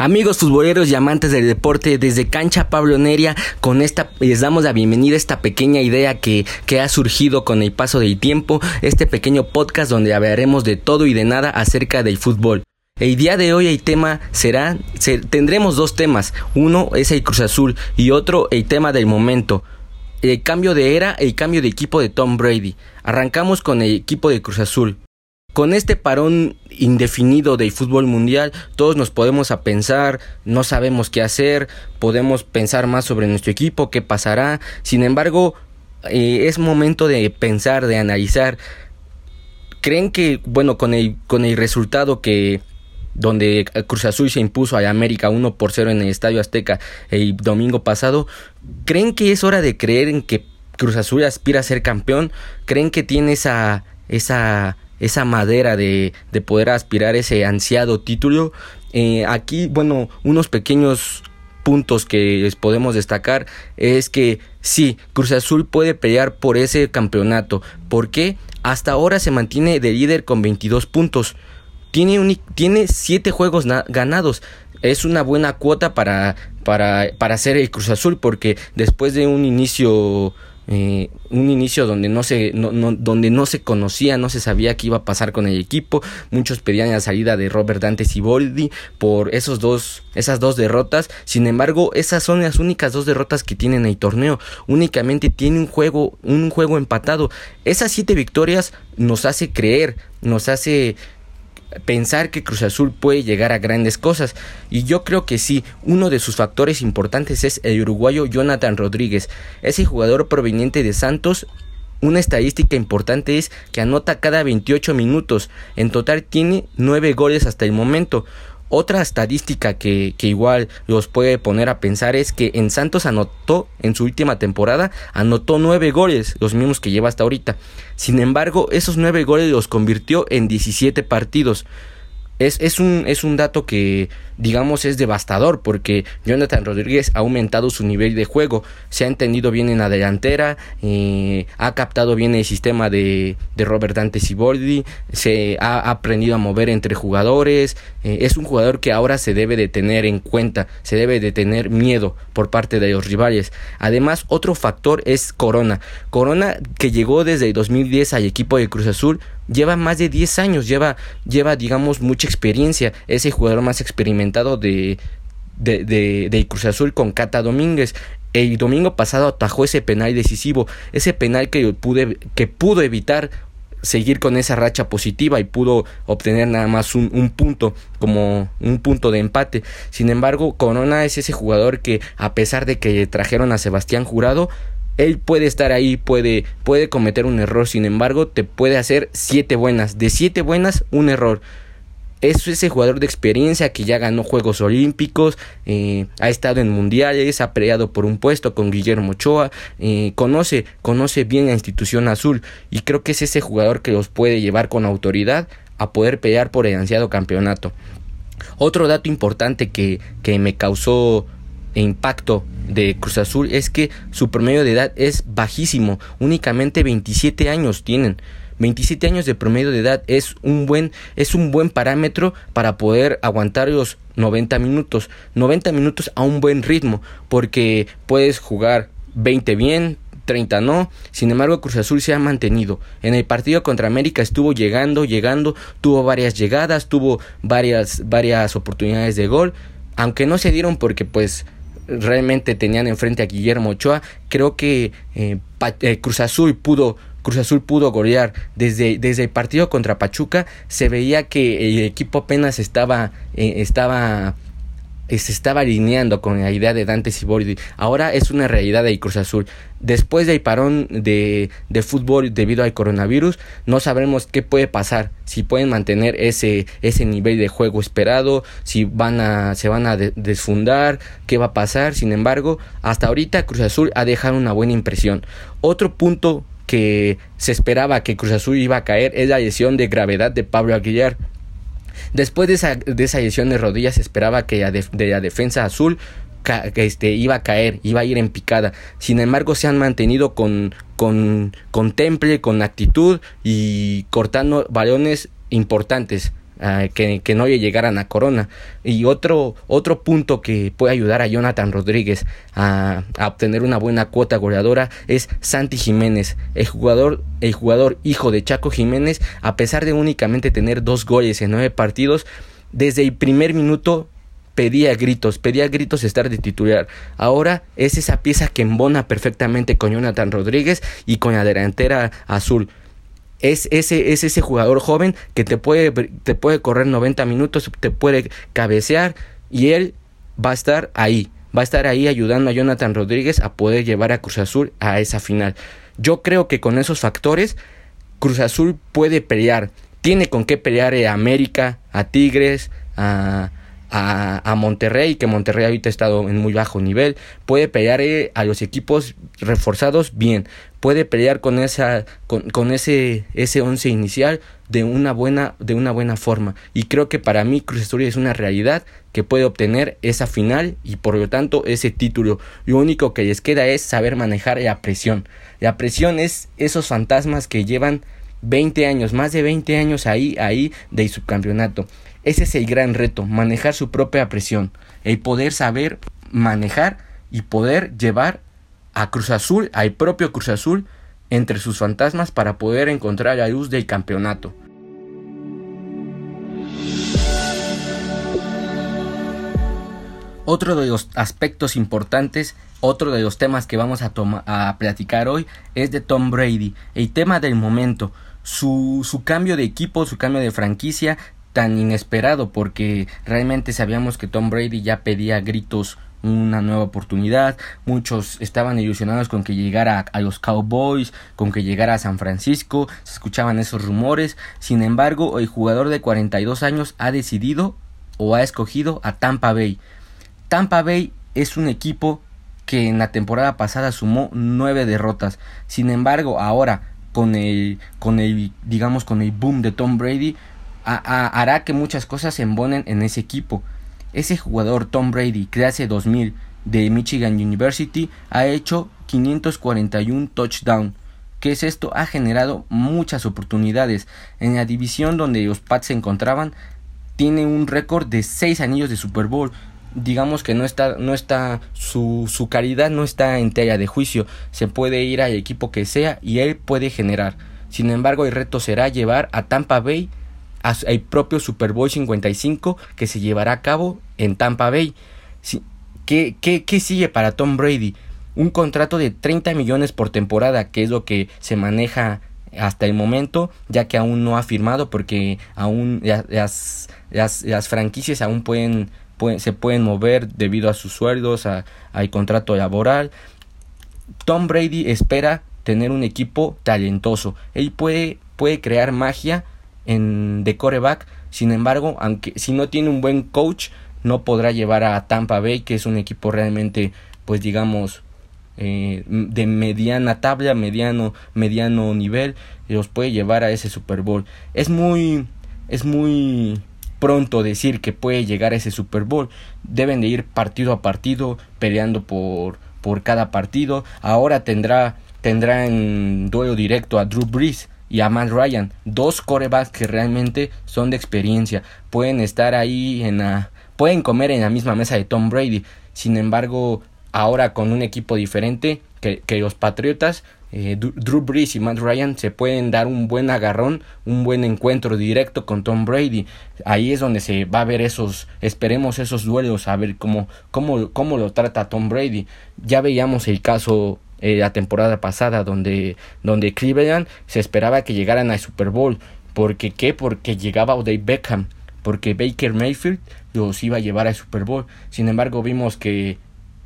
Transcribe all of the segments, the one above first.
Amigos futboleros y amantes del deporte, desde Cancha Pablo Neria, con esta les damos la bienvenida a esta pequeña idea que, que ha surgido con el paso del tiempo, este pequeño podcast donde hablaremos de todo y de nada acerca del fútbol. El día de hoy el tema será, tendremos dos temas, uno es el Cruz Azul y otro el tema del momento. El cambio de era, el cambio de equipo de Tom Brady. Arrancamos con el equipo de Cruz Azul. Con este parón indefinido del fútbol mundial, todos nos podemos a pensar, no sabemos qué hacer, podemos pensar más sobre nuestro equipo, qué pasará. Sin embargo, eh, es momento de pensar, de analizar. ¿Creen que, bueno, con el, con el resultado que donde Cruz Azul se impuso a América 1 por 0 en el Estadio Azteca el domingo pasado, ¿creen que es hora de creer en que Cruz Azul aspira a ser campeón? ¿Creen que tiene esa, esa esa madera de, de poder aspirar ese ansiado título. Eh, aquí, bueno, unos pequeños puntos que les podemos destacar es que sí, Cruz Azul puede pelear por ese campeonato. porque Hasta ahora se mantiene de líder con 22 puntos. Tiene, un, tiene 7 juegos ganados. Es una buena cuota para, para, para hacer el Cruz Azul porque después de un inicio eh, un inicio donde no se no, donde no se conocía, no se sabía qué iba a pasar con el equipo. Muchos pedían la salida de Robert Dante Siboldi por esos dos esas dos derrotas. Sin embargo, esas son las únicas dos derrotas que tienen el torneo. Únicamente tiene un juego un juego empatado. Esas siete victorias nos hace creer, nos hace pensar que Cruz Azul puede llegar a grandes cosas. Y yo creo que sí, uno de sus factores importantes es el uruguayo Jonathan Rodríguez, ese jugador proveniente de Santos. Una estadística importante es que anota cada 28 minutos. En total tiene 9 goles hasta el momento. Otra estadística que, que, igual los puede poner a pensar es que en Santos anotó en su última temporada, anotó nueve goles, los mismos que lleva hasta ahorita. Sin embargo, esos nueve goles los convirtió en 17 partidos. Es, es, un, es un dato que, digamos, es devastador porque Jonathan Rodríguez ha aumentado su nivel de juego, se ha entendido bien en la delantera, eh, ha captado bien el sistema de, de Robert Dante Siboldi, se ha aprendido a mover entre jugadores, eh, es un jugador que ahora se debe de tener en cuenta, se debe de tener miedo por parte de los rivales. Además, otro factor es Corona. Corona que llegó desde el 2010 al equipo de Cruz Azul, lleva más de 10 años, lleva, lleva digamos mucha experiencia, es el jugador más experimentado de, de, de, Cruz Azul con Cata Domínguez. El domingo pasado atajó ese penal decisivo, ese penal que, pude, que pudo evitar seguir con esa racha positiva y pudo obtener nada más un, un, punto como un punto de empate. Sin embargo, Corona es ese jugador que a pesar de que trajeron a Sebastián Jurado, él puede estar ahí, puede, puede cometer un error, sin embargo, te puede hacer siete buenas. De siete buenas, un error. Es ese jugador de experiencia que ya ganó Juegos Olímpicos, eh, ha estado en mundiales, ha peleado por un puesto con Guillermo Ochoa, eh, conoce, conoce bien la institución azul y creo que es ese jugador que los puede llevar con autoridad a poder pelear por el ansiado campeonato. Otro dato importante que, que me causó impacto de Cruz Azul es que su promedio de edad es bajísimo, únicamente 27 años tienen. 27 años de promedio de edad es un buen es un buen parámetro para poder aguantar los 90 minutos, 90 minutos a un buen ritmo, porque puedes jugar 20 bien, 30 no. Sin embargo, Cruz Azul se ha mantenido. En el partido contra América estuvo llegando, llegando, tuvo varias llegadas, tuvo varias varias oportunidades de gol, aunque no se dieron porque pues realmente tenían enfrente a Guillermo Ochoa. Creo que eh, eh, Cruz Azul pudo Cruz Azul pudo golear desde, desde el partido contra Pachuca se veía que el equipo apenas estaba eh, estaba se estaba alineando con la idea de Dante Siboldi. Ahora es una realidad de Cruz Azul. Después del parón de, de, fútbol debido al coronavirus, no sabremos qué puede pasar. Si pueden mantener ese, ese nivel de juego esperado, si van a, se van a desfundar, qué va a pasar. Sin embargo, hasta ahorita Cruz Azul ha dejado una buena impresión. Otro punto que se esperaba que Cruz Azul iba a caer es la lesión de gravedad de Pablo Aguilar. Después de esa, de esa lesión de rodillas esperaba que de, la defensa azul este, iba a caer, iba a ir en picada. Sin embargo, se han mantenido con, con, con temple, con actitud y cortando balones importantes. Que, que, no le llegaran a Corona. Y otro, otro punto que puede ayudar a Jonathan Rodríguez a, a, obtener una buena cuota goleadora es Santi Jiménez, el jugador, el jugador hijo de Chaco Jiménez, a pesar de únicamente tener dos goles en nueve partidos, desde el primer minuto pedía gritos, pedía gritos estar de titular. Ahora es esa pieza que embona perfectamente con Jonathan Rodríguez y con la delantera azul. Es ese, es ese jugador joven que te puede, te puede correr 90 minutos, te puede cabecear y él va a estar ahí. Va a estar ahí ayudando a Jonathan Rodríguez a poder llevar a Cruz Azul a esa final. Yo creo que con esos factores Cruz Azul puede pelear. Tiene con qué pelear a América, a Tigres, a, a, Monterrey, que Monterrey ahorita ha estado en muy bajo nivel, puede pelear eh, a los equipos reforzados bien, puede pelear con esa con, ese ese once inicial de una buena de una buena forma. Y creo que para mí Cruz Azul es una realidad que puede obtener esa final y por lo tanto ese título. Lo único que les queda es saber manejar la presión. La presión es esos fantasmas que llevan 20 años más de 20 años ahí ahí del subcampeonato ese es el gran reto, manejar su propia presión, el poder saber manejar y poder llevar a Cruz Azul, al propio Cruz Azul, entre sus fantasmas para poder encontrar la luz del campeonato. Otro de los aspectos importantes, otro de los temas que vamos a, a platicar hoy es de Tom Brady, el tema del momento, su, su cambio de equipo, su cambio de franquicia tan inesperado porque realmente sabíamos que Tom Brady ya pedía gritos una nueva oportunidad. Muchos estaban ilusionados con que llegara a, los Cowboys, con que llegara a San Francisco. Se escuchaban esos rumores. Sin embargo, el jugador de 42 años ha decidido o ha escogido a Tampa Bay. Tampa Bay es un equipo que en la temporada pasada sumó nueve derrotas. Sin embargo, ahora con el con el digamos con el boom de Tom Brady hará que muchas cosas se embonen en ese equipo. Ese jugador Tom Brady, que hace 2000 de Michigan University, ha hecho 541 touchdowns. ¿Qué es esto? Ha generado muchas oportunidades. En la división donde los Pats se encontraban, tiene un récord de 6 anillos de Super Bowl. Digamos que no está, no está, su, su calidad no está en tela de juicio. Se puede ir al equipo que sea y él puede generar. Sin embargo, el reto será llevar a Tampa Bay el propio Super Bowl 55 que se llevará a cabo en Tampa Bay. ¿Qué, qué, sigue para Tom Brady? Un contrato de 30 millones por temporada, que es lo que se maneja hasta el momento, ya que aún no ha firmado porque aún las, las, franquicias aún pueden, pueden, se pueden mover debido a sus sueldos, a, al contrato laboral. Tom Brady espera tener un equipo talentoso. Él puede, puede crear magia en, de coreback. Sin embargo, aunque si no tiene un buen coach, no podrá llevar a Tampa Bay, que es un equipo realmente, pues digamos, eh, de mediana tabla, mediano, mediano nivel, los puede llevar a ese Super Bowl. Es muy, es muy pronto decir que puede llegar a ese Super Bowl. Deben de ir partido a partido, peleando por, por cada partido. Ahora tendrá, tendrá en duelo directo a Drew Brees y a Matt Ryan, dos corebacks que realmente son de experiencia, pueden estar ahí en la, pueden comer en la misma mesa de Tom Brady. Sin embargo, ahora con un equipo diferente que, que los Patriotas, eh, Drew Brees y Matt Ryan se pueden dar un buen agarrón, un buen encuentro directo con Tom Brady. Ahí es donde se va a ver esos, esperemos esos duelos, a ver cómo, cómo, cómo lo trata Tom Brady. Ya veíamos el caso eh, la temporada pasada donde, donde Cleveland se esperaba que llegaran al Super Bowl. ¿Por qué? Porque llegaba Odell Beckham, porque Baker Mayfield los iba a llevar al Super Bowl. Sin embargo, vimos que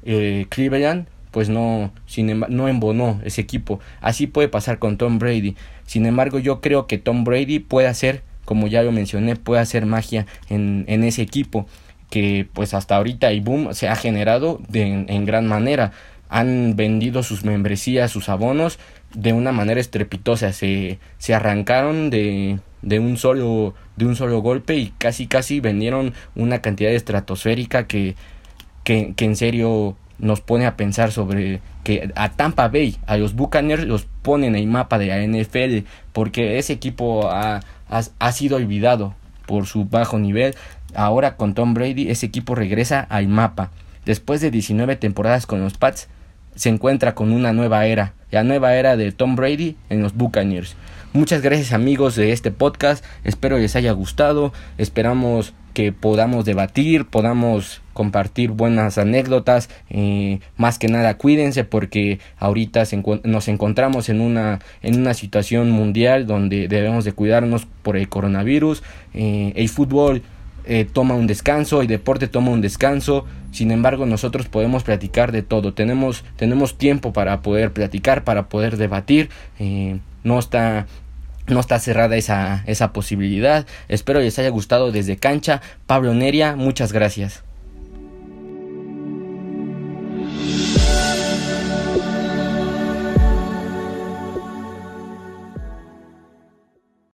eh, Cleveland pues no, sin no embonó ese equipo. Así puede pasar con Tom Brady. Sin embargo, yo creo que Tom Brady puede hacer, como ya lo mencioné, puede hacer magia en, en ese equipo que pues hasta ahorita y boom se ha generado de, en gran manera han vendido sus membresías, sus abonos de una manera estrepitosa, se, se arrancaron de, de un solo de un solo golpe y casi casi vendieron una cantidad estratosférica que, que, que en serio nos pone a pensar sobre que a Tampa Bay, a los Buccaneers los ponen en el mapa de la NFL porque ese equipo ha, ha, ha sido olvidado por su bajo nivel. Ahora con Tom Brady ese equipo regresa al mapa. Después de 19 temporadas con los Pats, se encuentra con una nueva era, la nueva era de Tom Brady en los Buccaneers. Muchas gracias amigos de este podcast, espero les haya gustado, esperamos que podamos debatir, podamos compartir buenas anécdotas, eh, más que nada cuídense porque ahorita nos encontramos en una, en una situación mundial donde debemos de cuidarnos por el coronavirus, eh, el fútbol eh, toma un descanso, el deporte toma un descanso, sin embargo nosotros podemos platicar de todo, tenemos, tenemos tiempo para poder platicar, para poder debatir, eh, no está no está cerrada esa, esa posibilidad. Espero les haya gustado desde cancha. Pablo Neria, muchas gracias.